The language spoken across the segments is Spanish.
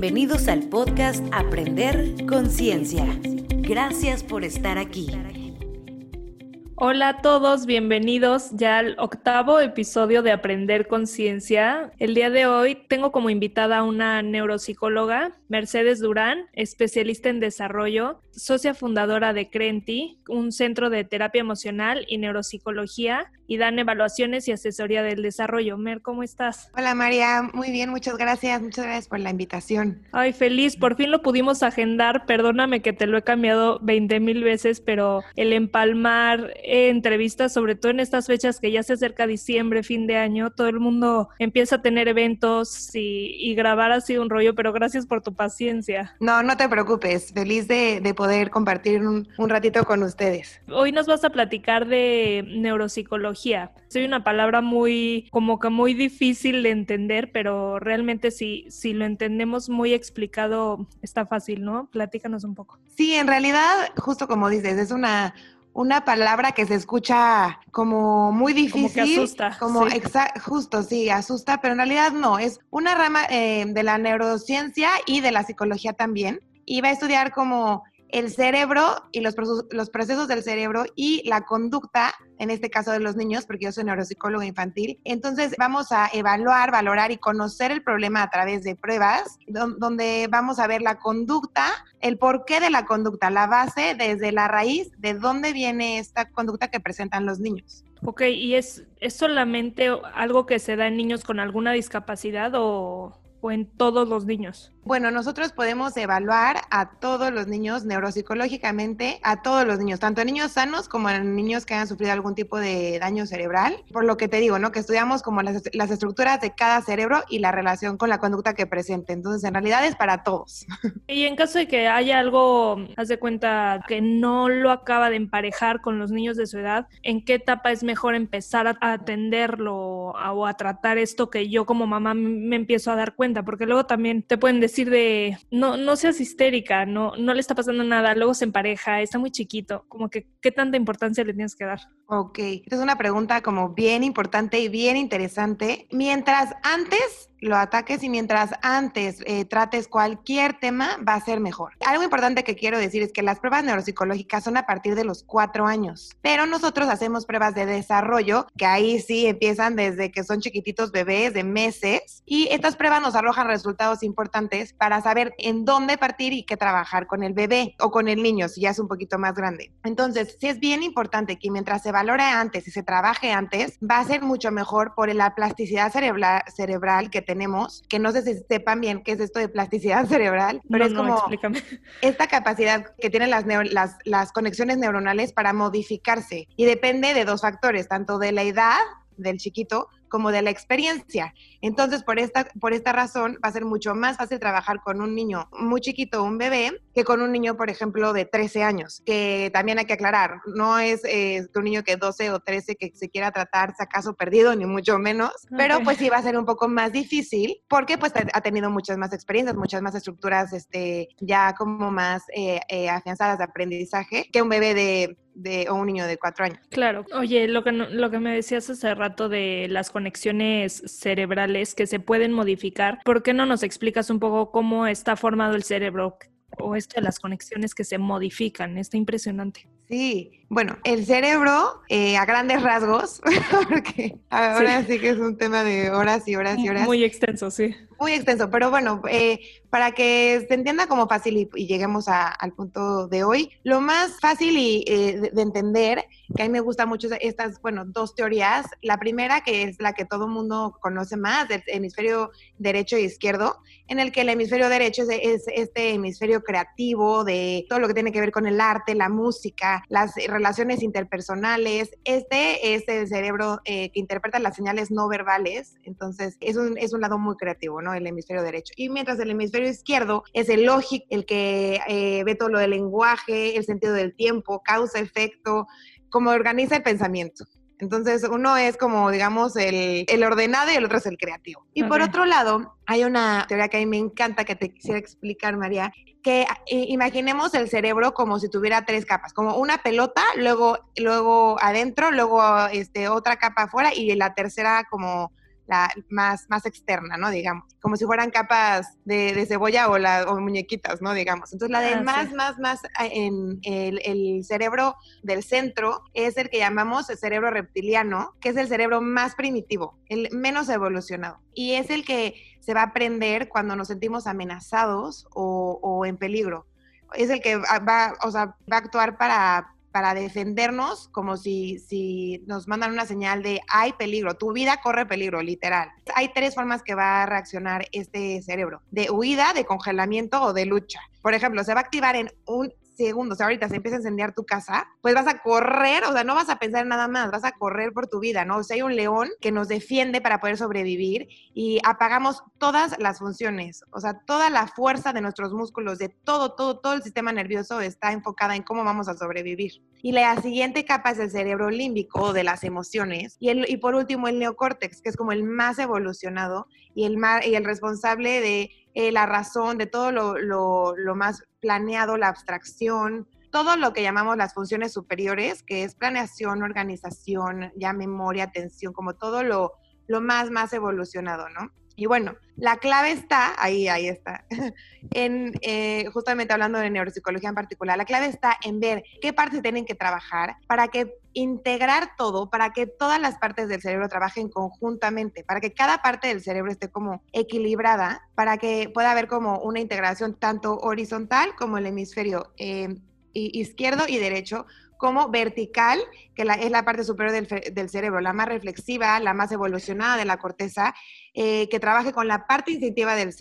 Bienvenidos al podcast Aprender Conciencia. Gracias por estar aquí. Hola a todos, bienvenidos ya al octavo episodio de Aprender Conciencia. El día de hoy tengo como invitada a una neuropsicóloga, Mercedes Durán, especialista en desarrollo, socia fundadora de Crenti, un centro de terapia emocional y neuropsicología, y dan evaluaciones y asesoría del desarrollo. Mer, ¿cómo estás? Hola María, muy bien, muchas gracias, muchas gracias por la invitación. Ay, feliz, por fin lo pudimos agendar, perdóname que te lo he cambiado 20 mil veces, pero el empalmar entrevistas, sobre todo en estas fechas que ya se acerca diciembre, fin de año, todo el mundo empieza a tener eventos y, grabar ha sido un rollo, pero gracias por tu paciencia. No, no te preocupes, feliz de, poder compartir un, un ratito con ustedes. Hoy nos vas a platicar de neuropsicología soy una palabra muy, como que muy difícil de entender, pero realmente si, si lo entendemos muy explicado, está fácil, ¿no? Platícanos un poco. Sí, en realidad, justo como dices, es una, una palabra que se escucha como muy difícil. Como que asusta. Como justo, sí, asusta, pero en realidad no, es una rama eh, de la neurociencia y de la psicología también. Y va a estudiar como el cerebro y los, los procesos del cerebro y la conducta, en este caso de los niños, porque yo soy neuropsicóloga infantil. Entonces vamos a evaluar, valorar y conocer el problema a través de pruebas, donde vamos a ver la conducta, el porqué de la conducta, la base desde la raíz de dónde viene esta conducta que presentan los niños. Ok, ¿y es, es solamente algo que se da en niños con alguna discapacidad o, o en todos los niños? Bueno, nosotros podemos evaluar a todos los niños neuropsicológicamente, a todos los niños, tanto niños sanos como en niños que han sufrido algún tipo de daño cerebral. Por lo que te digo, ¿no? Que estudiamos como las, las estructuras de cada cerebro y la relación con la conducta que presente. Entonces, en realidad es para todos. Y en caso de que haya algo, haz de cuenta que no lo acaba de emparejar con los niños de su edad, ¿en qué etapa es mejor empezar a atenderlo o a tratar esto que yo como mamá me empiezo a dar cuenta? Porque luego también te pueden decir de, no, no seas histérica, no, no le está pasando nada, luego se empareja, está muy chiquito, como que, ¿qué tanta importancia le tienes que dar? Ok, esta es una pregunta como bien importante y bien interesante. Mientras antes lo ataques y mientras antes eh, trates cualquier tema, va a ser mejor. Algo importante que quiero decir es que las pruebas neuropsicológicas son a partir de los cuatro años, pero nosotros hacemos pruebas de desarrollo, que ahí sí empiezan desde que son chiquititos bebés de meses, y estas pruebas nos arrojan resultados importantes para saber en dónde partir y qué trabajar con el bebé o con el niño, si ya es un poquito más grande. Entonces, sí es bien importante que mientras se valore antes y se trabaje antes, va a ser mucho mejor por la plasticidad cerebral, cerebral que tenemos, que no sé si sepan bien qué es esto de plasticidad cerebral, pero es como esta capacidad que tienen las, las, las conexiones neuronales para modificarse y depende de dos factores, tanto de la edad del chiquito como de la experiencia. Entonces, por esta, por esta razón, va a ser mucho más fácil trabajar con un niño muy chiquito, un bebé, que con un niño, por ejemplo, de 13 años, que también hay que aclarar, no es eh, un niño que 12 o 13 que se quiera tratar acaso perdido, ni mucho menos, pero pues sí va a ser un poco más difícil porque pues ha tenido muchas más experiencias, muchas más estructuras este, ya como más eh, eh, afianzadas de aprendizaje que un bebé de de, o un niño de cuatro años. Claro. Oye, lo que, lo que me decías hace rato de las conexiones cerebrales que se pueden modificar, ¿por qué no nos explicas un poco cómo está formado el cerebro o esto de las conexiones que se modifican? Está impresionante. Sí, bueno, el cerebro eh, a grandes rasgos, porque ahora sí. que es un tema de horas y horas y horas. Muy extenso, sí. Muy extenso, pero bueno, eh, para que se entienda como fácil y, lleguemos al punto de hoy, lo más fácil y, eh, de, entender, que a mí me gustan mucho estas, bueno, dos teorías. La primera, que es la que todo el mundo conoce más, del hemisferio derecho e izquierdo, en el que el hemisferio derecho es, es este hemisferio creativo de todo lo que tiene que ver con el arte, la música, las relaciones interpersonales. Este es el cerebro eh, que interpreta las señales no verbales, entonces es un, es un lado muy creativo, ¿no? El hemisferio derecho. Y mientras el hemisferio izquierdo es el lógico, el que eh, ve todo lo del lenguaje, el sentido del tiempo, causa, efecto, cómo organiza el pensamiento. Entonces, uno es como, digamos, el, el ordenado y el otro es el creativo. Y por otro lado, hay una teoría que a mí me encanta que te quisiera explicar, María, que eh, imaginemos el cerebro como si tuviera tres capas, como una pelota, luego, luego adentro, luego este, otra capa afuera y la tercera como la más, más externa, ¿no? Digamos, como si fueran capas de, cebolla o, la, o muñequitas, ¿no? Digamos. Entonces la de ah, más, más, más en el, el cerebro del centro es el que llamamos el cerebro reptiliano, que es el cerebro más primitivo, el menos evolucionado. Y es el que se va a aprender cuando nos sentimos amenazados o, en peligro. Es el que va, o sea, va a actuar para, para defendernos como si, si nos mandan una señal de hay peligro, tu vida corre peligro, literal. Hay tres formas que va a reaccionar este cerebro, de huida, de congelamiento o de lucha. Por ejemplo, se va a activar en un segundos, ahorita se empieza a encender tu casa, pues vas a correr, o sea, no vas a pensar nada más, vas a correr por tu vida, ¿no? O sea, hay un león que nos defiende para poder sobrevivir y apagamos todas las funciones, o sea, toda la fuerza de nuestros músculos, de todo, todo, todo el sistema nervioso está enfocada en cómo vamos a sobrevivir. Y la siguiente capa es el cerebro límbico de las emociones y, el, y por último el neocórtex, que es como el más evolucionado y el, y el responsable de eh, la razón, de todo lo, lo, más planeado, la abstracción, todo lo que llamamos las funciones superiores, que es planeación, organización, ya memoria, atención, como todo lo, lo más, más evolucionado, ¿no? Y bueno, la clave está, ahí, ahí está, en, eh, justamente hablando de neuropsicología en particular, la clave está en ver qué partes tienen que trabajar para que integrar todo, para que todas las partes del cerebro trabajen conjuntamente, para que cada parte del cerebro esté como equilibrada, para que pueda haber como una integración tanto horizontal como el hemisferio eh, izquierdo y derecho, como vertical, que es la parte superior del, cerebro, la más reflexiva, la más evolucionada de la corteza, eh, que trabaje con la parte instintiva del,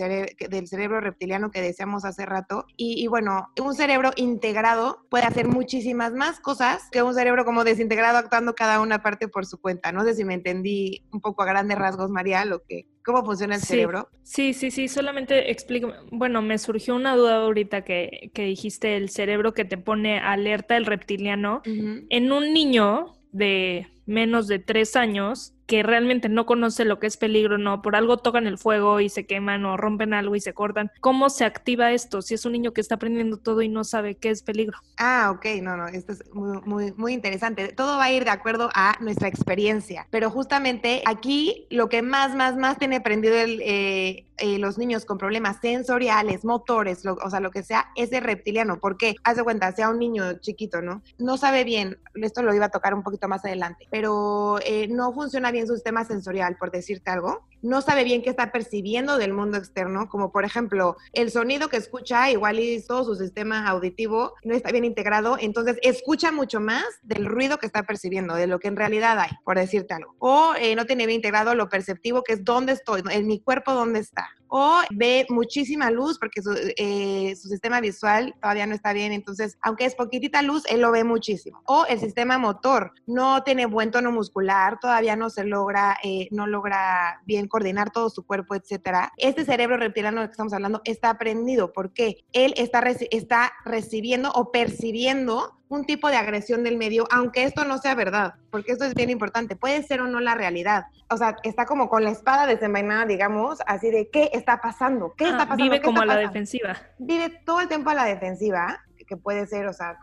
del cerebro reptiliano que deseamos hace rato. Y, bueno, un cerebro integrado puede hacer muchísimas más cosas que un cerebro como desintegrado actuando cada una parte por su cuenta. No sé si me entendí un poco a grandes rasgos, María, lo que cómo funciona el cerebro. Sí, sí, sí, solamente explico, bueno, me surgió una duda ahorita que, que dijiste el cerebro que te pone alerta el reptiliano. En un niño de menos de tres años, que realmente no conoce lo que es peligro, no, por algo tocan el fuego y se queman o rompen algo y se cortan. ¿Cómo se activa esto si es un niño que está aprendiendo todo y no sabe qué es peligro? Ah, ok, no, no, esto es muy, muy, muy interesante. Todo va a ir de acuerdo a nuestra experiencia, pero justamente aquí lo que más, más, más tiene aprendido el, eh, eh, los niños con problemas sensoriales, motores, o sea, lo que sea, es el reptiliano. porque Haz de cuenta, sea un niño chiquito, ¿no? No sabe bien, esto lo iba a tocar un poquito más adelante, pero eh, no funciona bien en su sistema sensorial, por decirte algo, no sabe bien qué está percibiendo del mundo externo, como por ejemplo el sonido que escucha, igual y todo su sistema auditivo no está bien integrado, entonces escucha mucho más del ruido que está percibiendo, de lo que en realidad hay, por decirte algo. O eh, no tiene bien integrado lo perceptivo, que es dónde estoy, en mi cuerpo dónde está. O ve muchísima luz porque su, eh, su sistema visual todavía no está bien, entonces aunque es poquitita luz, él lo ve muchísimo. O el sistema motor no tiene buen tono muscular, todavía no se logra, eh, no logra bien coordinar todo su cuerpo, etcétera. Este cerebro reptiliano que estamos hablando está aprendido porque él está, está recibiendo o percibiendo un tipo de agresión del medio, aunque esto no sea verdad, porque esto es bien importante, puede ser o no la realidad. O sea, está como con la espada desenvainada, digamos, así de qué está pasando, qué está ah, pasando. Vive como a la defensiva. Vive todo el tiempo a la defensiva, que puede ser, o sea,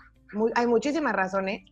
hay muchísimas razones,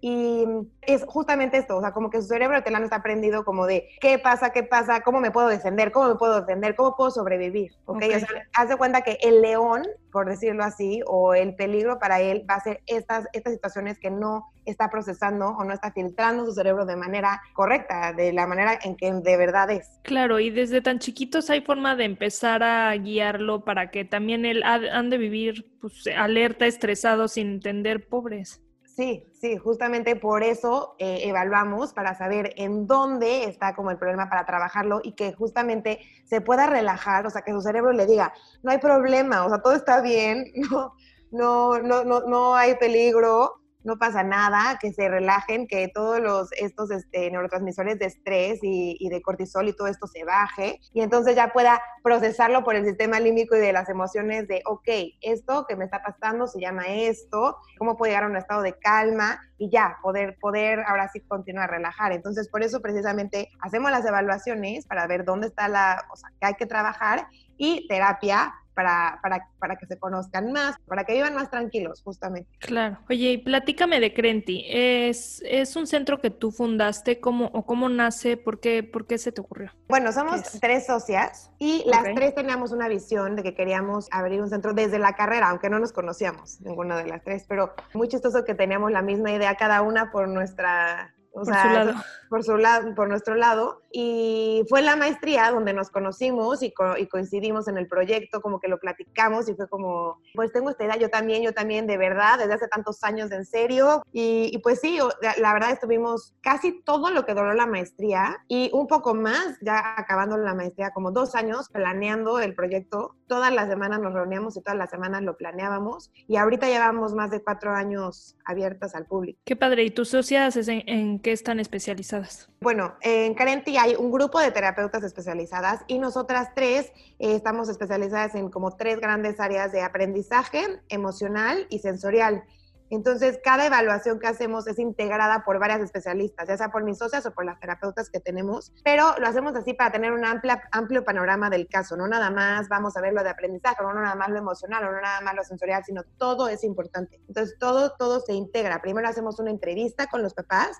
y es justamente esto, o sea, como que su cerebro telano está aprendido como de qué pasa, qué pasa, cómo me puedo defender, cómo me puedo defender, cómo puedo sobrevivir. ¿ok? O sea, haz de cuenta que el león, por decirlo así, o el peligro para él va a ser estas, estas situaciones que no está procesando o no está filtrando su cerebro de manera correcta, de la manera en que de verdad es. Claro, y desde tan chiquitos hay forma de empezar a guiarlo para que también él han de vivir pues, alerta, estresado, sin entender, pobres. Sí, sí, justamente por eso eh, evaluamos para saber en dónde está como el problema para trabajarlo y que justamente se pueda relajar, o sea, que su cerebro le diga, no hay problema, o sea, todo está bien, no, no, no, no hay peligro, no pasa nada, que se relajen, que todos los, estos este, neurotransmisores de estrés y, de cortisol y todo esto se baje y entonces ya pueda procesarlo por el sistema límbico y de las emociones de, ok, esto que me está pasando se llama esto, cómo puedo llegar a un estado de calma y ya, poder, poder ahora sí continuar a relajar. Entonces, por eso precisamente hacemos las evaluaciones para ver dónde está la, o sea, que hay que trabajar y terapia para, para, para que se conozcan más, para que vivan más tranquilos, justamente. Claro. Oye, y platícame de Crenti. ¿Es, es un centro que tú fundaste? ¿Cómo, ¿O cómo nace? ¿Por qué, por qué se te ocurrió? Bueno, somos tres socias y las tres teníamos una visión de que queríamos abrir un centro desde la carrera, aunque no nos conocíamos ninguna de las tres, pero muy chistoso que teníamos la misma idea cada una por nuestra por su lado. Por su lado, por nuestro lado. Y fue la maestría donde nos conocimos y, coincidimos en el proyecto, como que lo platicamos y fue como, pues tengo esta idea, yo también, yo también, de verdad, desde hace tantos años, en serio. Y, pues sí, la verdad estuvimos casi todo lo que duró la maestría y un poco más, ya acabando la maestría, como dos años planeando el proyecto. Todas las semanas nos reuníamos y todas las semanas lo planeábamos. Y ahorita llevamos más de cuatro años abiertas al público. Qué padre. ¿Y tus socias en, en qué están especializadas? Bueno, en Carenti hay un grupo de terapeutas especializadas y nosotras tres eh, estamos especializadas en como tres grandes áreas de aprendizaje emocional y sensorial. Entonces, cada evaluación que hacemos es integrada por varias especialistas, ya sea por mis socias o por las terapeutas que tenemos, pero lo hacemos así para tener un amplia, amplio panorama del caso, no nada más vamos a ver lo de aprendizaje, no nada más lo emocional, no nada más lo sensorial, sino todo es importante. Entonces, todo, todo se integra. Primero hacemos una entrevista con los papás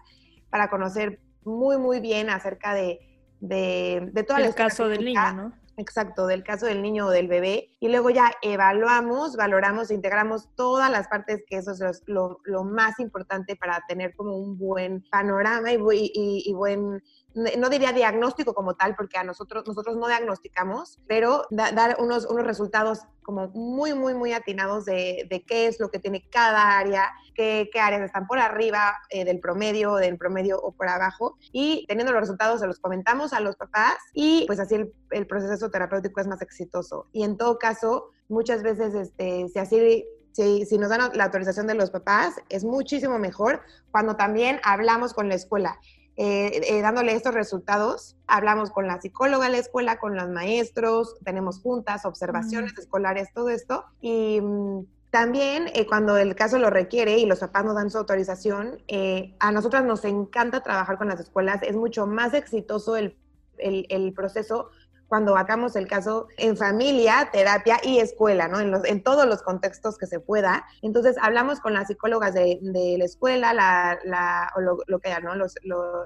para conocer muy, muy bien acerca de, de, de El caso del niño, ¿no? Exacto, del caso del niño o del bebé. Y luego ya evaluamos, valoramos, integramos todas las partes, que eso es lo, lo más importante para tener como un buen panorama y, y, y buen no diría diagnóstico como tal, porque a nosotros, nosotros no diagnosticamos, pero dar unos, unos resultados como muy, muy, muy atinados de, de, qué es lo que tiene cada área, qué, qué áreas están por arriba eh, del promedio, del promedio o por abajo. Y teniendo los resultados se los comentamos a los papás y pues así el, el proceso terapéutico es más exitoso. Y en todo caso, muchas veces, este, si así si, si, nos dan la autorización de los papás, es muchísimo mejor cuando también hablamos con la escuela. Eh, eh, dándole estos resultados. Hablamos con la psicóloga de la escuela, con los maestros, tenemos juntas, observaciones escolares, todo esto. Y mm, también eh, cuando el caso lo requiere y los papás nos dan su autorización, a nosotras nos encanta trabajar con las escuelas. Es mucho más exitoso el, el, el proceso cuando hagamos el caso en familia, terapia y escuela, ¿no? En, los, en todos los contextos que se pueda. Entonces, hablamos con las psicólogas de, de la escuela, la, la, o lo, que ¿no? Los,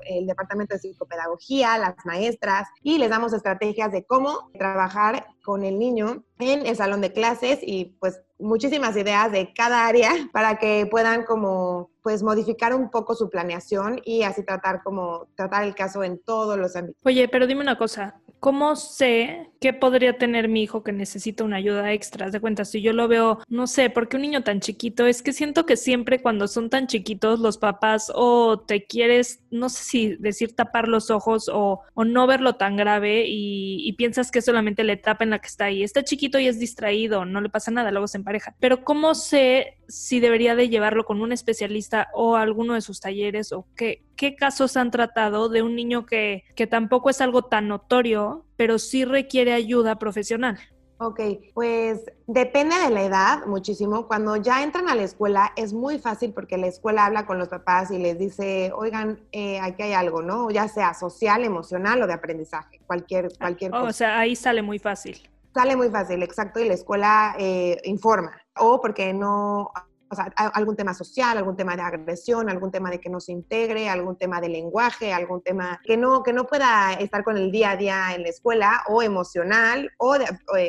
el departamento de psicopedagogía, las maestras, y les damos estrategias de cómo trabajar con el niño en el salón de clases y pues muchísimas ideas de cada área para que puedan como pues modificar un poco su planeación y así tratar como tratar el caso en todos los ámbitos. Oye, pero dime una cosa, ¿cómo sé qué podría tener mi hijo que necesita una ayuda extra? De cuenta, si yo lo veo, no sé, porque un niño tan chiquito, es que siento que siempre cuando son tan chiquitos los papás o te quieres, no sé si decir tapar los ojos o, no verlo tan grave y, y piensas que solamente la etapa en la que está ahí. Está chiquito y es distraído, no le pasa nada, luego se empareja. Pero ¿cómo sé si debería de llevarlo con un especialista o alguno de sus talleres o qué, qué casos han tratado de un niño que, que tampoco es algo tan notorio, pero sí requiere ayuda profesional? Ok, pues depende de la edad muchísimo. Cuando ya entran a la escuela es muy fácil porque la escuela habla con los papás y les dice, oigan, eh, aquí hay algo, ¿no? Ya sea social, emocional o de aprendizaje, cualquier, cualquier oh, cosa. O sea, ahí sale muy fácil. Sale muy fácil, exacto, y la escuela eh, informa. O porque no, o sea, algún tema social, algún tema de agresión, algún tema de que no se integre, algún tema de lenguaje, algún tema que no, que no pueda estar con el día a día en la escuela o emocional o de,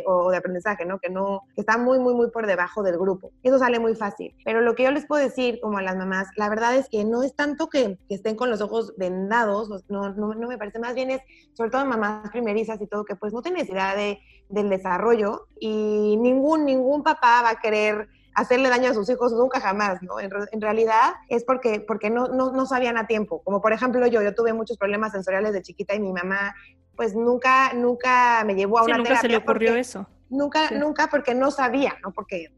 o, de aprendizaje, ¿no? Que no, que está muy, muy, muy por debajo del grupo. Eso sale muy fácil. Pero lo que yo les puedo decir, como a las mamás, la verdad es que no es tanto que, que estén con los ojos vendados, no, no, no, me parece, más bien es, sobre todo mamás primerizas y todo, que pues no tienen necesidad de, del desarrollo y ningún, ningún papá va a querer hacerle daño a sus hijos nunca jamás, ¿no? En, realidad es porque, porque no, no, no, sabían a tiempo. Como por ejemplo yo, yo tuve muchos problemas sensoriales de chiquita y mi mamá pues nunca, nunca me llevó a una nunca se le ocurrió eso. Nunca, nunca porque no sabía, ¿no? Porque,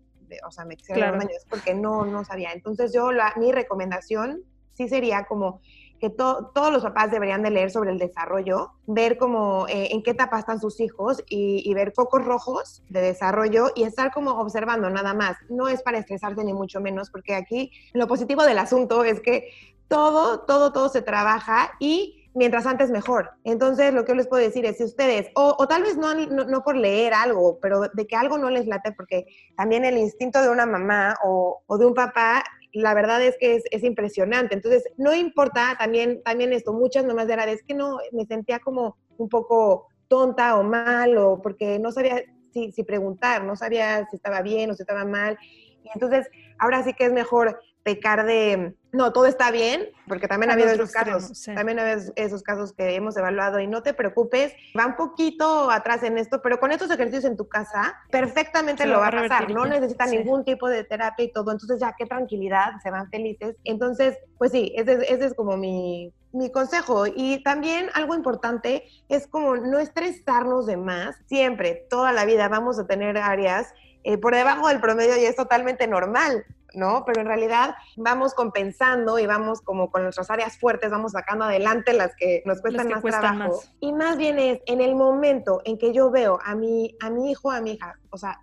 o sea, me quisieron daño, es porque no, no sabía. Entonces yo, la, mi recomendación sí sería como que todos los papás deberían de leer sobre el desarrollo, ver como eh, en qué etapa están sus hijos y, ver focos rojos de desarrollo y estar como observando nada más. No es para estresarse ni mucho menos, porque aquí lo positivo del asunto es que todo, todo, todo se trabaja y mientras antes mejor. Entonces, lo que yo les puedo decir es, si ustedes, o, tal vez no, no, por leer algo, pero de que algo no les late, porque también el instinto de una mamá o, o de un papá la verdad es que es, impresionante. Entonces, no importa también, también esto, muchas nomás de la vez que no, me sentía como un poco tonta o mal, o porque no sabía si, si preguntar, no sabía si estaba bien o si estaba mal. Y entonces, ahora sí que es mejor pecar de, no, todo está bien, porque también ha habido esos casos, también ha habido esos casos que hemos evaluado y no te preocupes, va un poquito atrás en esto, pero con estos ejercicios en tu casa, perfectamente lo va a pasar, no necesita ningún tipo de terapia y todo, entonces ya qué tranquilidad, se van felices. Entonces, pues sí, ese, ese es como mi, mi consejo. Y también algo importante es como no estresarnos de más. Siempre, toda la vida vamos a tener áreas eh, por debajo del promedio y es totalmente normal. ¿No? Pero en realidad vamos compensando y vamos como con nuestras áreas fuertes, vamos sacando adelante las que nos cuestan más trabajo. Y más bien es en el momento en que yo veo a mi, a mi hijo, a mi hija, o sea,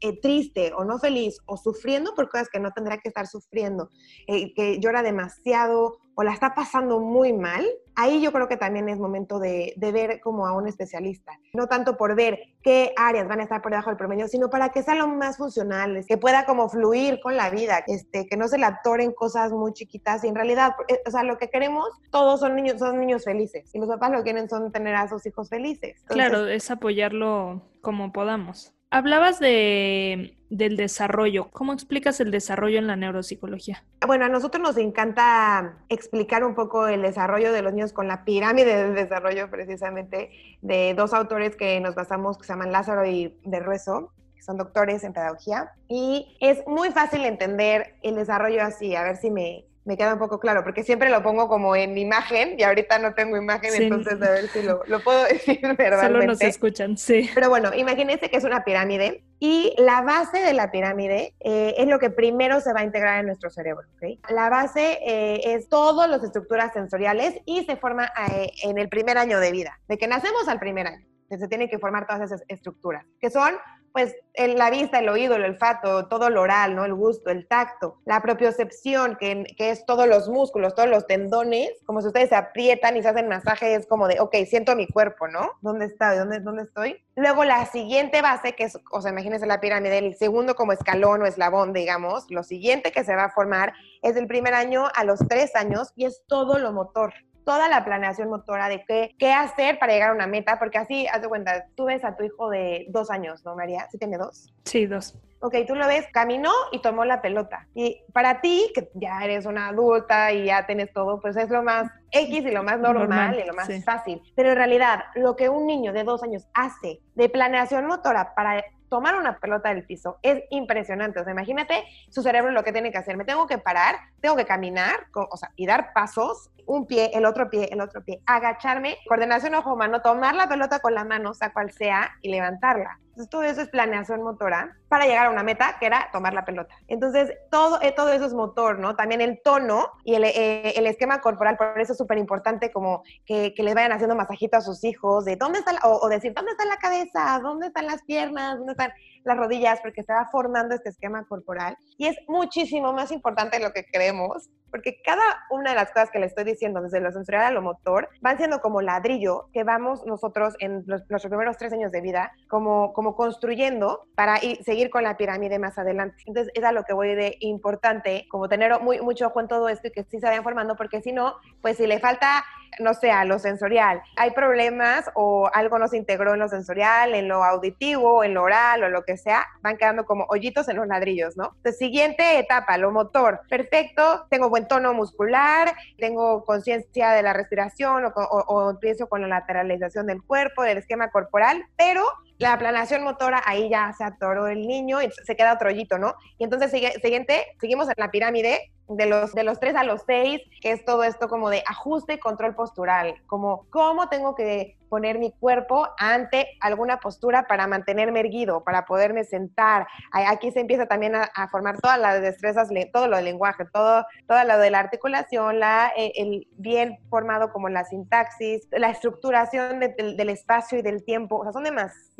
eh, triste o no feliz o sufriendo por cosas que no tendría que estar sufriendo, eh, que llora demasiado o la está pasando muy mal, ahí yo creo que también es momento de, ver como a un especialista. No tanto por ver qué áreas van a estar por debajo del promedio, sino para que sea lo más funcional, que pueda como fluir con la vida, este, que no se le atoren cosas muy chiquitas y en realidad, eh, o sea, lo que queremos, todos son niños, son niños felices y los papás lo que quieren son tener a sus hijos felices. claro, es apoyarlo como podamos. Hablabas de, del desarrollo. ¿Cómo explicas el desarrollo en la neuropsicología? Bueno, a nosotros nos encanta explicar un poco el desarrollo de los niños con la pirámide del desarrollo, precisamente, de dos autores que nos basamos, que se llaman Lázaro y de Rueso, que son doctores en pedagogía. Y es muy fácil entender el desarrollo así, a ver si me, me queda un poco claro, porque siempre lo pongo como en imagen y ahorita no tengo imagen, entonces a ver si lo, puedo decir verbalmente. Solo nos escuchan, sí. Pero bueno, imagínense que es una pirámide y la base de la pirámide eh, es lo que primero se va a integrar en nuestro cerebro. ¿okay? La base eh, es todas las estructuras sensoriales y se forma eh, en el primer año de vida, de que nacemos al primer año. Se tienen que formar todas esas estructuras, que son pues la vista, el oído, el olfato, todo lo oral, ¿no? El gusto, el tacto, la propiocepción, que, que es todos los músculos, todos los tendones, como si ustedes se aprietan y se hacen masajes, como de, ok, siento mi cuerpo, ¿no? ¿Dónde está? ¿Dónde, dónde estoy? Luego la siguiente base, que es, o sea, imagínense la pirámide, el segundo como escalón o eslabón, digamos, lo siguiente que se va a formar es del primer año a los tres años y es todo lo motor toda la planeación motora de qué, qué hacer para llegar a una meta, porque así, haz de cuenta, tú ves a tu hijo de dos años, ¿no, María? ¿Sí tiene dos? Sí, dos. Ok, tú lo ves, caminó y tomó la pelota. Y para ti, que ya eres una adulta y ya tienes todo, pues es lo más X y lo más normal, y lo más fácil. Pero en realidad, lo que un niño de dos años hace de planeación motora para tomar una pelota del piso es impresionante. O sea, imagínate su cerebro lo que tiene que hacer. Me tengo que parar, tengo que caminar, o sea, y dar pasos un pie, el otro pie, el otro pie, agacharme, coordinación ojo-mano, tomar la pelota con la mano, sea cual sea, y levantarla. Entonces, todo eso es planeación motora para llegar a una meta que era tomar la pelota. Entonces, todo, eh, todo eso es motor, ¿no? También el tono y el, eh, el esquema corporal, por eso es súper importante como que, que, les vayan haciendo masajito a sus hijos, de dónde está, o, o, decir, ¿dónde está la cabeza? ¿Dónde están las piernas? ¿Dónde están las rodillas? Porque se va formando este esquema corporal. Y es muchísimo más importante de lo que creemos porque cada una de las cosas que le estoy diciendo, desde lo sensorial a lo motor, van siendo como ladrillo que vamos nosotros en los, primeros tres años de vida, como, como construyendo para ir, seguir con la pirámide más adelante. Entonces, es a lo que voy de importante, como tener muy, mucho ojo en todo esto y que sí se vayan formando, porque si no, pues si le falta no sé, a lo sensorial, hay problemas o algo no se integró en lo sensorial, en lo auditivo, en lo oral o lo que sea, van quedando como hoyitos en los ladrillos, ¿no? Entonces, siguiente etapa, lo motor. Perfecto, tengo buen tono muscular, tengo conciencia de la respiración o, empiezo con la lateralización del cuerpo, del esquema corporal, pero la planeación motora, ahí ya se atoró el niño y se queda otro hoyito, ¿no? Y entonces, siguiente, seguimos en la pirámide, de los, de los 3 a los 6, que es todo esto como de ajuste y control postural, como cómo tengo que poner mi cuerpo ante alguna postura para mantenerme erguido, para poderme sentar. Aquí se empieza también a, formar todas las destrezas, todo lo del lenguaje, todo, todo lo de la articulación, la, eh, el bien formado como la sintaxis, la estructuración del espacio y del tiempo. O sea, son demasiadas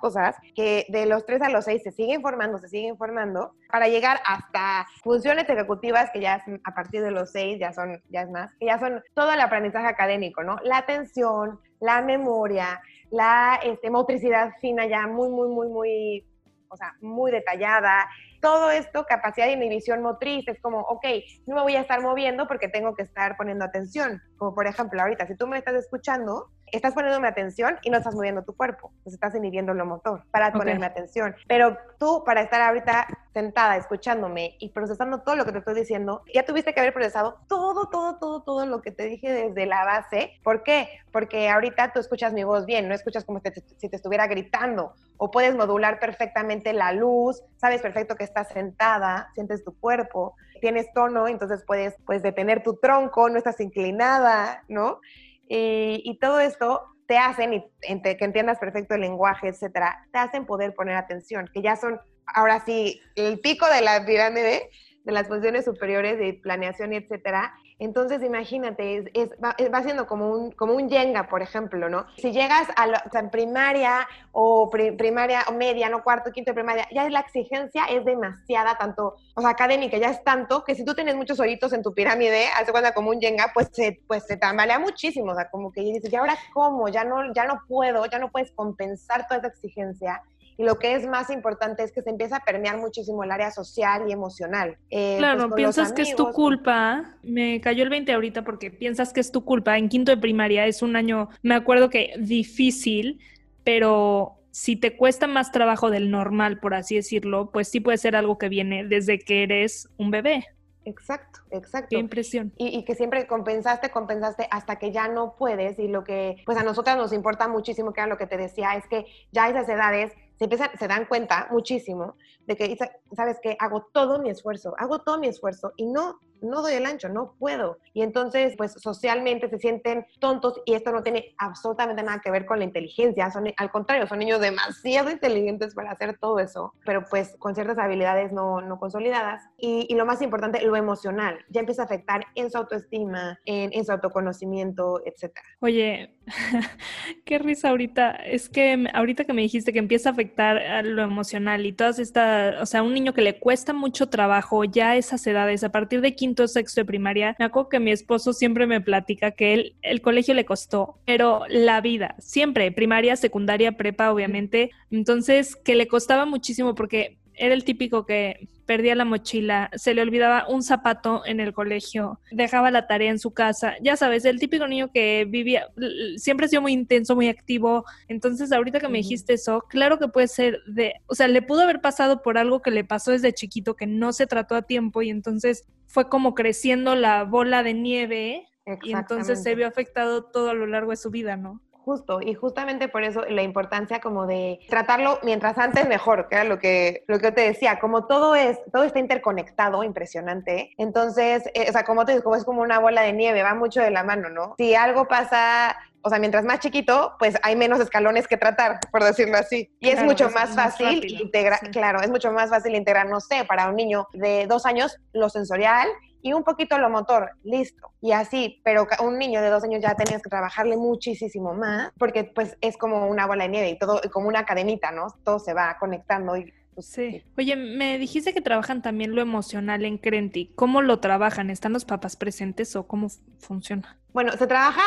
cosas que de los 3 a los 6 se siguen formando, se siguen formando para llegar hasta funciones ejecutivas que ya a partir de los seis, ya son, ya es más, que ya son todo el aprendizaje académico, ¿no? La atención, la memoria, la este, motricidad fina ya muy, muy, muy, muy, o sea, muy detallada, todo esto, capacidad de inhibición motriz, es como, ok, no me voy a estar moviendo porque tengo que estar poniendo atención. Como por ejemplo, ahorita, si tú me estás escuchando, estás poniéndome atención y no estás moviendo tu cuerpo, pues estás inhibiendo lo motor para ponerme atención. Pero tú, para estar ahorita sentada, escuchándome y procesando todo lo que te estoy diciendo, ya tuviste que haber procesado todo, todo, todo, todo lo que te dije desde la base. ¿Por qué? Porque ahorita tú escuchas mi voz bien, no escuchas como si te estuviera gritando o puedes modular perfectamente la luz, sabes perfecto que estás sentada, sientes tu cuerpo, tienes tono, entonces puedes, pues, detener tu tronco, no estás inclinada, ¿no? Y, todo esto te hacen, y, que entiendas perfecto el lenguaje, etcétera, te hacen poder poner atención, que ya son, ahora sí, el pico de la pirámide, de las funciones superiores de planeación y etcétera, entonces, imagínate, es, va, siendo como un, como un Jenga, por ejemplo, ¿no? Si llegas a la en primaria o primaria o media, no cuarto, quinto de primaria, ya la exigencia es demasiada, tanto, o sea, académica, ya es tanto que si tú tienes muchos hoyitos en tu pirámide, hace cuenta como un Jenga, pues se, pues se tambalea muchísimo, o sea, como que dices, ¿y ahora cómo? Ya no, ya no puedo, ya no puedes compensar toda esa exigencia y lo que es más importante es que se empieza a permear muchísimo el área social y emocional. Eh, claro, pues, piensas que es tu culpa. Me cayó el 20 ahorita porque piensas que es tu culpa. En quinto de primaria es un año, me acuerdo que difícil, pero si te cuesta más trabajo del normal, por así decirlo, pues sí puede ser algo que viene desde que eres un bebé. Exacto, exacto. Qué impresión. Y, y, que siempre compensaste, compensaste hasta que ya no puedes. Y lo que, pues a nosotras nos importa muchísimo, que era lo que te decía, es que ya a esas edades se, empiezan, se dan cuenta muchísimo de que, ¿sabes que Hago todo mi esfuerzo, hago todo mi esfuerzo y no no doy el ancho, no puedo. Y entonces, pues socialmente se sienten tontos y esto no tiene absolutamente nada que ver con la inteligencia, son, al contrario, son niños demasiado inteligentes para hacer todo eso, pero pues con ciertas habilidades no, no consolidadas. Y, lo más importante, lo emocional, ya empieza a afectar en su autoestima, en, su autoconocimiento, etc. Oye, qué risa ahorita, es que ahorita que me dijiste que empieza a afectar lo emocional y todas estas, o sea, un niño que le cuesta mucho trabajo ya a esas edades, a partir de 15 sexto de primaria, me acuerdo que mi esposo siempre me platica que él, el colegio le costó, pero la vida, siempre, primaria, secundaria, prepa, obviamente. Entonces, que le costaba muchísimo porque era el típico que perdía la mochila, se le olvidaba un zapato en el colegio, dejaba la tarea en su casa, ya sabes, el típico niño que vivía, siempre ha sido muy intenso, muy activo, entonces ahorita que me dijiste eso, claro que puede ser de, o sea, le pudo haber pasado por algo que le pasó desde chiquito, que no se trató a tiempo y entonces fue como creciendo la bola de nieve y entonces se vio afectado todo a lo largo de su vida, ¿no? Justo, y justamente por eso la importancia como de tratarlo mientras antes mejor, que era lo que, lo que te decía, como todo es, todo está interconectado, impresionante, entonces, eh, o sea, como te digo, como es como una bola de nieve, va mucho de la mano, ¿no? Si algo pasa, o sea, mientras más chiquito, pues hay menos escalones que tratar, por decirlo así. Y es mucho más fácil integrar, claro, es mucho más fácil integrar, no sé, para un niño de dos años, lo sensorial y un poquito lo motor, listo. Y así, pero un niño de dos años ya tenías que trabajarle muchísimo más, porque pues es como una bola de nieve y todo, como una cadenita, ¿no? Todo se va conectando y pues, sí. Oye, me dijiste que trabajan también lo emocional en Crenti. ¿Cómo lo trabajan? ¿Están los papás presentes o cómo funciona? Bueno, se trabaja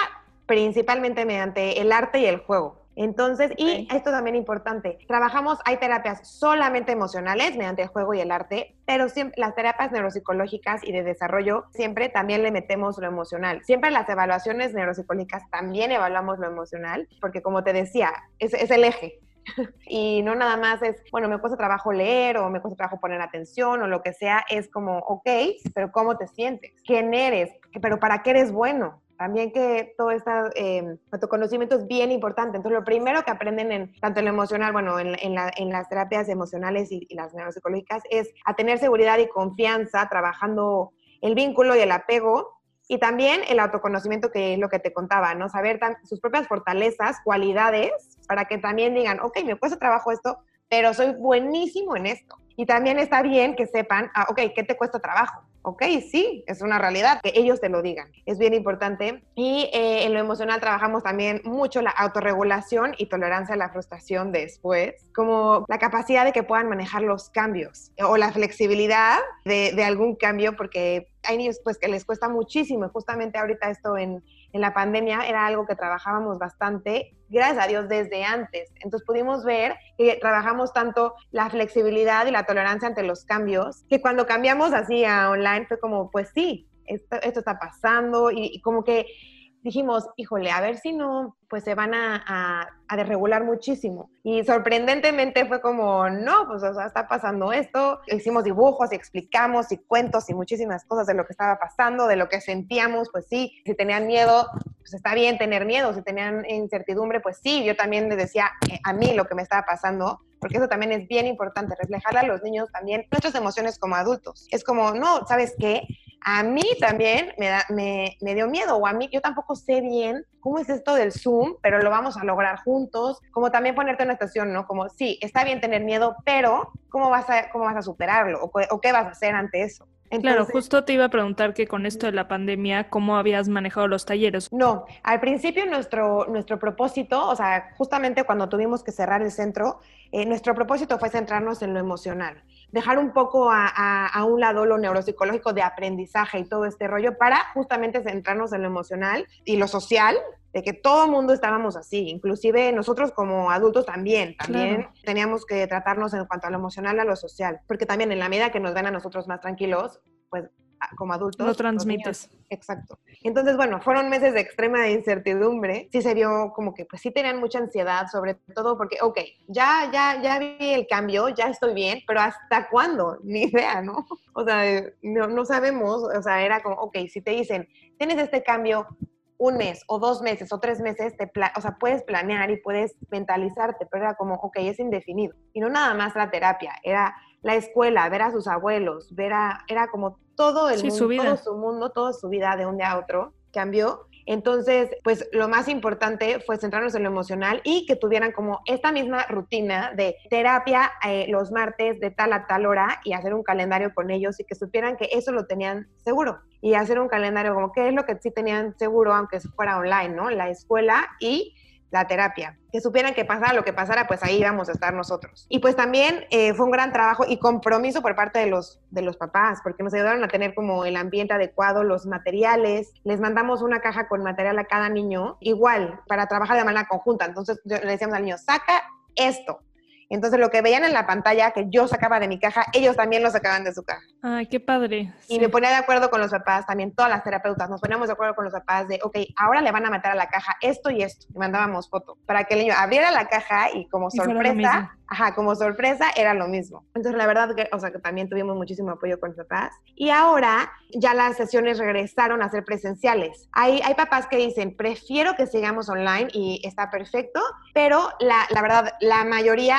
principalmente mediante el arte y el juego. Entonces, y esto también es importante, trabajamos, hay terapias solamente emocionales mediante el juego y el arte, pero siempre, las terapias neuropsicológicas y de desarrollo siempre también le metemos lo emocional. Siempre las evaluaciones neuropsicológicas también evaluamos lo emocional, porque como te decía, es, es el eje. Y no nada más es, bueno, me cuesta trabajo leer o me cuesta trabajo poner atención o lo que sea, es como, ok, pero ¿cómo te sientes? ¿Quién eres? ¿Pero para qué eres bueno? También que todo este eh, autoconocimiento es bien importante. Entonces, lo primero que aprenden en tanto en lo emocional, bueno, en, en, las terapias emocionales y, las neuropsicológicas, es a tener seguridad y confianza trabajando el vínculo y el apego y también el autoconocimiento, que es lo que te contaba, ¿no? Saber sus propias fortalezas, cualidades, para que también digan, ok, me cuesta trabajo esto, pero soy buenísimo en esto. Y también está bien que sepan, ah, ok, ¿qué te cuesta trabajo? Ok, sí, es una realidad, que ellos te lo digan. Es bien importante. Y eh, en lo emocional trabajamos también mucho la autorregulación y tolerancia a la frustración después, como la capacidad de que puedan manejar los cambios o la flexibilidad de, de algún cambio, porque hay niños pues que les cuesta muchísimo justamente ahorita esto en en la pandemia era algo que trabajábamos bastante, gracias a Dios, desde antes. Entonces pudimos ver que trabajamos tanto la flexibilidad y la tolerancia ante los cambios, que cuando cambiamos así a online fue como, pues sí, esto, está pasando y como que dijimos, híjole, a ver si no, pues se van a, a, desregular muchísimo. Y sorprendentemente fue como, no, pues está pasando esto. Hicimos dibujos y explicamos y cuentos y muchísimas cosas de lo que estaba pasando, de lo que sentíamos, pues sí, si tenían miedo, pues está bien tener miedo, si tenían incertidumbre, pues sí, yo también les decía eh, a mí lo que me estaba pasando, porque eso también es bien importante, reflejar a los niños también nuestras emociones como adultos. Es como, no, ¿sabes qué? A mí también me, da, me, dio miedo, o a mí, yo tampoco sé bien cómo es esto del Zoom, pero lo vamos a lograr juntos, como también ponerte en una estación, ¿no? Como, sí, está bien tener miedo, pero ¿cómo vas a, cómo vas a superarlo? ¿O, o qué vas a hacer ante eso? Claro, justo te iba a preguntar que con esto de la pandemia, ¿cómo habías manejado los talleres? No, al principio nuestro, nuestro propósito, o sea, justamente cuando tuvimos que cerrar el centro, eh, nuestro propósito fue centrarnos en lo emocional, dejar un poco a, a, un lado lo neuropsicológico de aprendizaje y todo este rollo para justamente centrarnos en lo emocional y lo social, de que todo el mundo estábamos así, inclusive nosotros como adultos también, también teníamos que tratarnos en cuanto a lo emocional, a lo social, porque también en la medida que nos ven a nosotros más tranquilos, pues como adultos. Lo transmites. exacto. Entonces, bueno, fueron meses de extrema incertidumbre. Sí se vio como que, pues sí tenían mucha ansiedad, sobre todo porque, ok, ya, ya, ya vi el cambio, ya estoy bien, pero ¿hasta cuándo? Ni idea, ¿no? O sea, no, no sabemos, o sea, era como, ok, si te dicen, tienes este cambio, un mes o dos meses o tres meses, te o sea, puedes planear y puedes mentalizarte, pero era como, ok, es indefinido. Y no nada más la terapia, era la escuela, ver a sus abuelos, ver a, era como todo el mundo, todo su mundo, toda su vida de un día a otro cambió entonces, pues lo más importante fue centrarnos en lo emocional y que tuvieran como esta misma rutina de terapia eh, los martes de tal a tal hora y hacer un calendario con ellos y que supieran que eso lo tenían seguro y hacer un calendario como qué es lo que sí tenían seguro aunque fuera online, ¿no? La escuela y la terapia. Que supieran que pasara lo que pasara, pues ahí íbamos a estar nosotros. Y pues también eh, fue un gran trabajo y compromiso por parte de los, de los papás, porque nos ayudaron a tener como el ambiente adecuado, los materiales. Les mandamos una caja con material a cada niño, igual, para trabajar de manera conjunta. Entonces le decíamos al niño, saca esto, entonces lo que veían en la pantalla que yo sacaba de mi caja, ellos también lo sacaban de su caja. Ay, qué padre. Y me ponía de acuerdo con los papás, también todas las terapeutas, nos poníamos de acuerdo con los papás de, ok, ahora le van a meter a la caja esto y esto. Y mandábamos foto para que el niño abriera la caja y como sorpresa, ajá, como sorpresa era lo mismo. Entonces la verdad que, o sea, que también tuvimos muchísimo apoyo con los papás. Y ahora ya las sesiones regresaron a ser presenciales. Hay, hay papás que dicen, prefiero que sigamos online y está perfecto, pero la, la verdad, la mayoría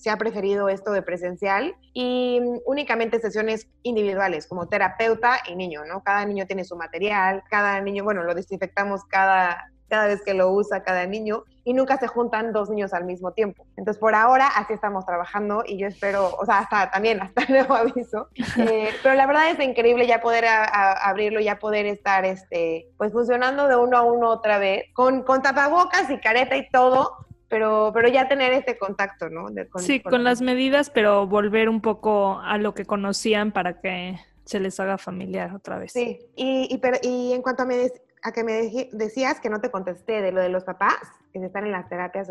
se ha preferido esto de presencial y únicamente sesiones individuales como terapeuta y niño, ¿no? Cada niño tiene su material, cada niño, bueno, lo desinfectamos cada, cada vez que lo usa cada niño y nunca se juntan dos niños al mismo tiempo. Entonces, por ahora así estamos trabajando y yo espero, o sea, hasta también, hasta nuevo aviso. Eh, pero la verdad es increíble ya poder abrirlo, ya poder estar, este, pues funcionando de uno a uno otra vez, con, con tapabocas y careta y todo, pero, pero ya tener este contacto, ¿no? sí, con, las medidas, pero volver un poco a lo que conocían para que se les haga familiar otra vez. Sí, y, y, pero, y en cuanto a, me, a que me decías que no te contesté de lo de los papás, que están en las terapias,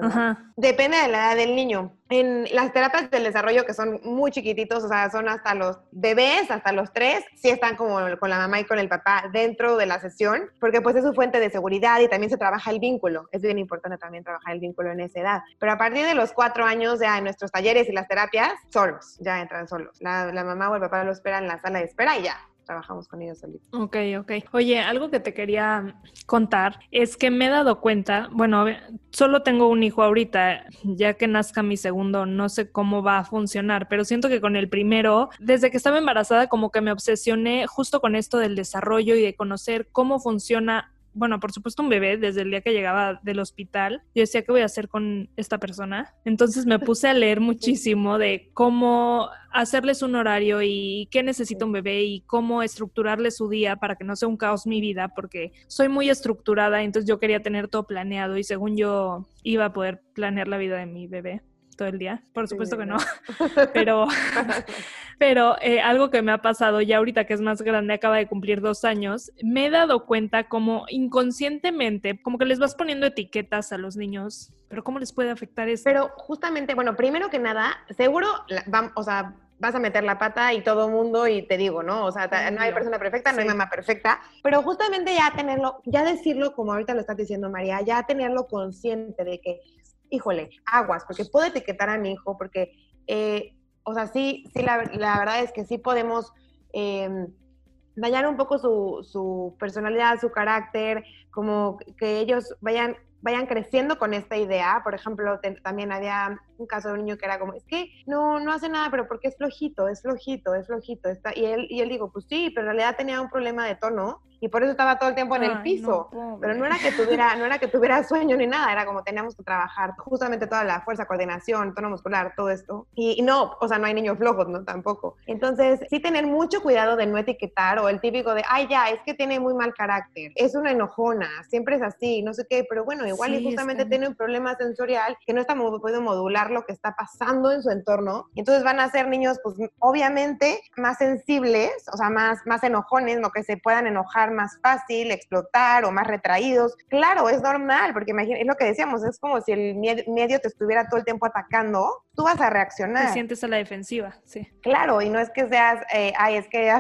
depende de la edad del niño. En las terapias del desarrollo, que son muy chiquititos, o sea, son hasta los bebés, hasta los tres, sí están como con la mamá y con el papá dentro de la sesión, porque pues es su fuente de seguridad y también se trabaja el vínculo. Es bien importante también trabajar el vínculo en esa edad. Pero a partir de los cuatro años, ya en nuestros talleres y las terapias, solos, ya entran solos. La, la mamá o el papá lo esperan en la sala de espera y ya, trabajamos con ellos solitos. Ok, ok. Oye, algo que te quería contar es que me he dado cuenta, bueno, solo tengo un hijo ahorita, ya que nazca mi segundo, no sé cómo va a funcionar, pero siento que con el primero, desde que estaba embarazada, como que me obsesioné justo con esto del desarrollo y de conocer cómo funciona bueno, por supuesto un bebé desde el día que llegaba del hospital. Yo decía, ¿qué voy a hacer con esta persona? Entonces me puse a leer muchísimo de cómo hacerles un horario y qué necesita un bebé y cómo estructurarle su día para que no sea un caos mi vida, porque soy muy estructurada, entonces yo quería tener todo planeado y según yo iba a poder planear la vida de mi bebé todo el día. Por supuesto que no, pero, pero eh, algo que me ha pasado ya ahorita que es más grande, acaba de cumplir dos años, me he dado cuenta como inconscientemente, como que les vas poniendo etiquetas a los niños, pero ¿cómo les puede afectar eso? Pero justamente, bueno, primero que nada, seguro, o sea, vas a meter la pata y todo mundo y te digo, ¿no? O sea, no hay persona perfecta, no hay mamá perfecta, pero justamente ya tenerlo, ya decirlo como ahorita lo estás diciendo María, ya tenerlo consciente de que híjole, aguas, porque puedo etiquetar a mi hijo, porque, eh, o sea, sí, sí, la, verdad es que sí podemos em, dañar un poco su, su, personalidad, su carácter, como que ellos vayan, vayan creciendo con esta idea. Por ejemplo, también había un caso de un niño que era como, es que no, no hace nada, pero porque es flojito, es flojito, es flojito. Está, y, él, y él digo, pues sí, pero en realidad tenía un problema de tono y por eso estaba todo el tiempo en el piso. pero no era que tuviera, no era que tuviera sueño ni nada, era como teníamos que trabajar justamente toda la fuerza, coordinación, tono muscular, todo esto. Y, no, o sea, no hay niños flojos, ¿no? Tampoco. Entonces, sí tener mucho cuidado de no etiquetar o el típico de, ay, ya, es que tiene muy mal carácter, es una enojona, siempre es así, no sé qué, pero bueno, igual y justamente tiene un problema sensorial que no está puede modular lo que está pasando en su entorno. Y entonces van a ser niños, pues obviamente, más sensibles, o sea, más, más enojones, no que se puedan enojar más fácil, explotar o más retraídos. Claro, es normal, porque imagínate, es lo que decíamos, es como si el medio te estuviera todo el tiempo atacando, tú vas a reaccionar. Te sientes a la defensiva, sí. Claro, y no es que seas, eh, ay, es que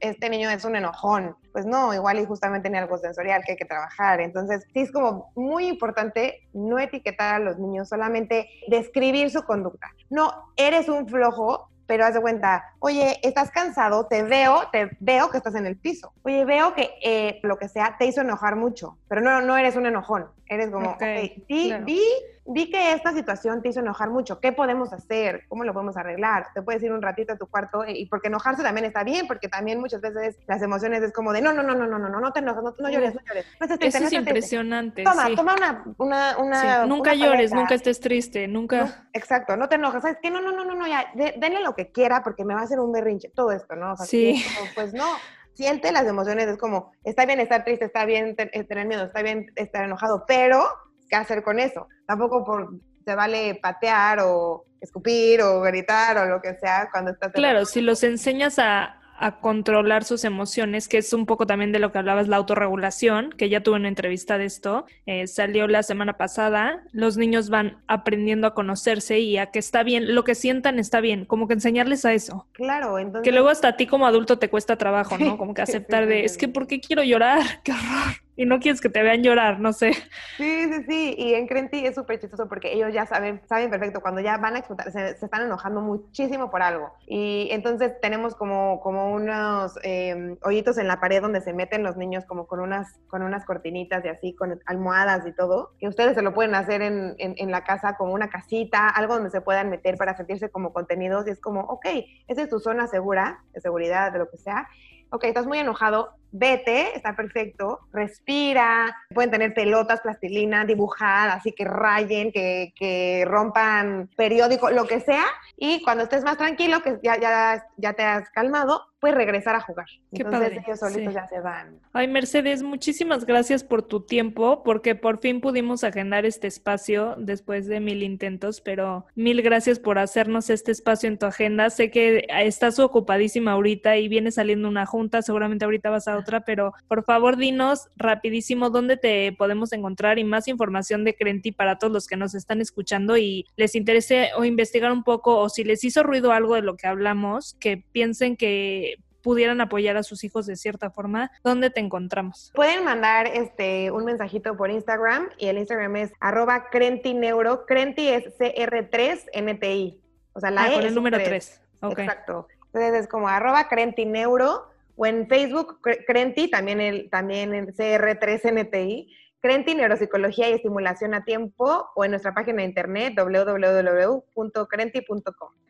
este niño es un enojón. Pues no, igual y justamente tiene algo sensorial que hay que trabajar. Entonces, sí es como muy importante no etiquetar a los niños, solamente describir su conducta. No, eres un flojo, pero haz de cuenta, oye, estás cansado, te veo, te veo que estás en el piso. Oye, veo que eh, lo que sea te hizo enojar mucho, pero no, no eres un enojón. Eres como, ok, vi, vi, que esta situación te hizo enojar mucho. ¿Qué podemos hacer? ¿Cómo lo podemos arreglar? Te puedes ir un ratito a tu cuarto y porque enojarse también está bien, porque también muchas veces las emociones es como de no, no, no, no, no, no, no, no te enojes, no, llores, no llores. Eso es impresionante. Toma, toma una, una, una Nunca llores, nunca estés triste, nunca. exacto, no te enojes. ¿Sabes qué? No, no, no, no, no, ya, denle lo que quiera porque me va a hacer un berrinche. Todo esto, ¿no? sí. pues no siente las emociones, es como, está bien estar triste, está bien eh, tener miedo, está bien estar enojado, pero ¿qué hacer con eso? Tampoco por, se vale patear o escupir o gritar o lo que sea cuando estás... Claro, si los enseñas a, a controlar sus emociones, que es un poco también de lo que hablabas, la autorregulación, que ya tuve una entrevista de esto, eh, salió la semana pasada, los niños van aprendiendo a conocerse y a que está bien, lo que sientan está bien, como que enseñarles a eso. Claro, entonces... Que luego hasta a ti como adulto te cuesta trabajo, ¿no? Como que aceptar de, es que ¿por qué quiero llorar? ¡Qué horror! Y no quieres que te vean llorar, no sé. Sí, sí, sí. Y en Crenti es súper chistoso porque ellos ya saben, saben perfecto, cuando ya van a explotar, se, están enojando muchísimo por algo. Y entonces tenemos como, como unos eh, hoyitos en la pared donde se meten los niños como con unas, con unas cortinitas y así, con almohadas y todo. Que ustedes se lo pueden hacer en, en, en la casa como una casita, algo donde se puedan meter para sentirse como contenidos. Y es como, ok, esa es tu zona segura, de seguridad, de lo que sea ok, estás muy enojado, vete, está perfecto, respira, pueden tener pelotas, plastilina, dibujar, así que rayen, que, que rompan periódico, lo que sea, y cuando estés más tranquilo, que ya, ya, ya te has calmado, pues regresar a jugar. Qué Entonces padre. ellos solitos ya se van. Ay, Mercedes, muchísimas gracias por tu tiempo, porque por fin pudimos agendar este espacio después de mil intentos, pero mil gracias por hacernos este espacio en tu agenda. Sé que estás ocupadísima ahorita y viene saliendo una junta, seguramente ahorita vas a otra, pero por favor dinos rapidísimo dónde te podemos encontrar y más información de Crenti para todos los que nos están escuchando y les interese o investigar un poco o si les hizo ruido algo de lo que hablamos, que piensen que pudieran apoyar a sus hijos de cierta forma, ¿dónde te encontramos? Pueden mandar este un mensajito por Instagram y el Instagram es arroba crentineuro. Crenti es CR3NTI. O sea, la ah, E con el número 3. 3. Okay. Exacto. Entonces es como arroba crentineuro o en Facebook Crenti, también el, también el CR3NTI. Crenti Neuropsicología y Estimulación a Tiempo o en nuestra página de internet www.crenti.com.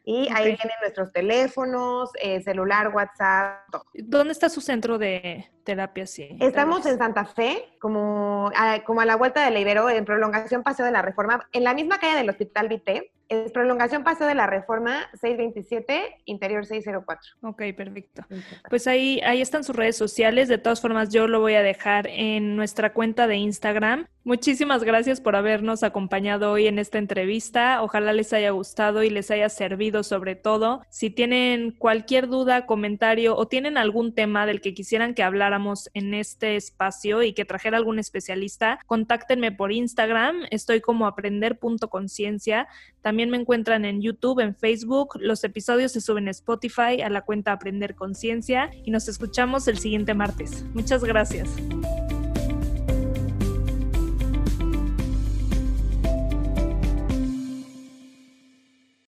Y ahí vienen nuestros teléfonos, eh, celular, WhatsApp, todo. ¿Dónde está su centro de terapia? Sí, Estamos en Santa Fe, como a, como a la vuelta del Ibero, en prolongación Paseo de la Reforma, en la misma calle del Hospital Vité. Es prolongación Paseo de la Reforma 627, interior 604. Ok, perfecto. Pues ahí, ahí están sus redes sociales. De todas formas, yo lo voy a dejar en nuestra cuenta de Instagram. Muchísimas gracias por habernos acompañado hoy en esta entrevista. Ojalá les haya gustado y les haya servido sobre todo. Si tienen cualquier duda, comentario o tienen algún tema del que quisieran que habláramos en este espacio y que trajera algún especialista, contáctenme por Instagram. Estoy como aprender.conciencia. También me encuentran en YouTube, en Facebook. Los episodios se suben a Spotify a la cuenta Aprender Conciencia y nos escuchamos el siguiente martes. Muchas gracias.